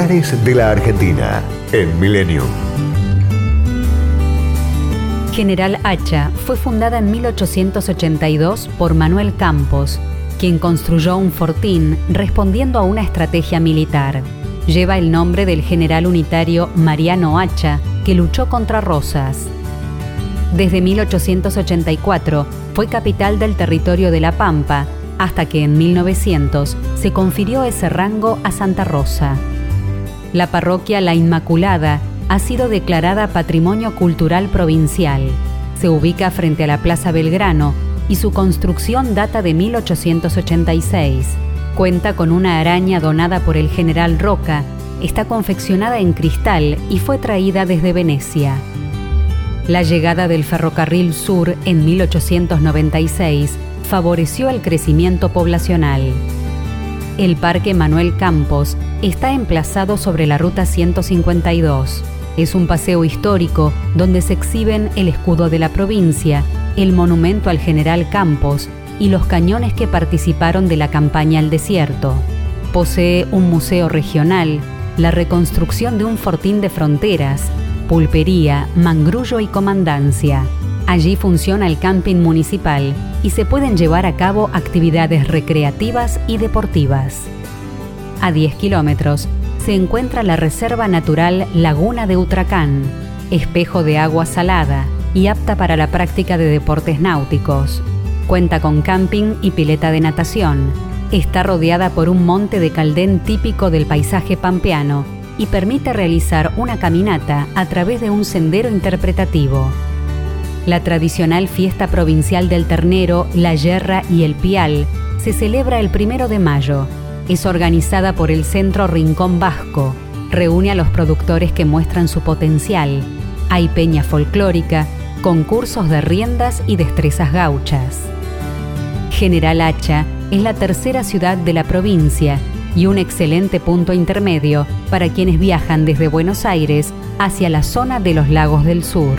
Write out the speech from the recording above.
De la Argentina en Millennium. General Hacha fue fundada en 1882 por Manuel Campos, quien construyó un fortín respondiendo a una estrategia militar. Lleva el nombre del general unitario Mariano Hacha, que luchó contra Rosas. Desde 1884 fue capital del territorio de La Pampa, hasta que en 1900 se confirió ese rango a Santa Rosa. La parroquia La Inmaculada ha sido declarada Patrimonio Cultural Provincial. Se ubica frente a la Plaza Belgrano y su construcción data de 1886. Cuenta con una araña donada por el general Roca, está confeccionada en cristal y fue traída desde Venecia. La llegada del ferrocarril sur en 1896 favoreció el crecimiento poblacional. El Parque Manuel Campos está emplazado sobre la Ruta 152. Es un paseo histórico donde se exhiben el escudo de la provincia, el monumento al general Campos y los cañones que participaron de la campaña al desierto. Posee un museo regional, la reconstrucción de un fortín de fronteras, pulpería, mangrullo y comandancia. Allí funciona el camping municipal y se pueden llevar a cabo actividades recreativas y deportivas. A 10 kilómetros se encuentra la Reserva Natural Laguna de Utracán, espejo de agua salada y apta para la práctica de deportes náuticos. Cuenta con camping y pileta de natación. Está rodeada por un monte de caldén típico del paisaje pampeano y permite realizar una caminata a través de un sendero interpretativo. La tradicional fiesta provincial del ternero, la yerra y el pial se celebra el primero de mayo es organizada por el Centro Rincón Vasco. Reúne a los productores que muestran su potencial. Hay peña folclórica, concursos de riendas y destrezas gauchas. General Hacha es la tercera ciudad de la provincia y un excelente punto intermedio para quienes viajan desde Buenos Aires hacia la zona de los lagos del sur.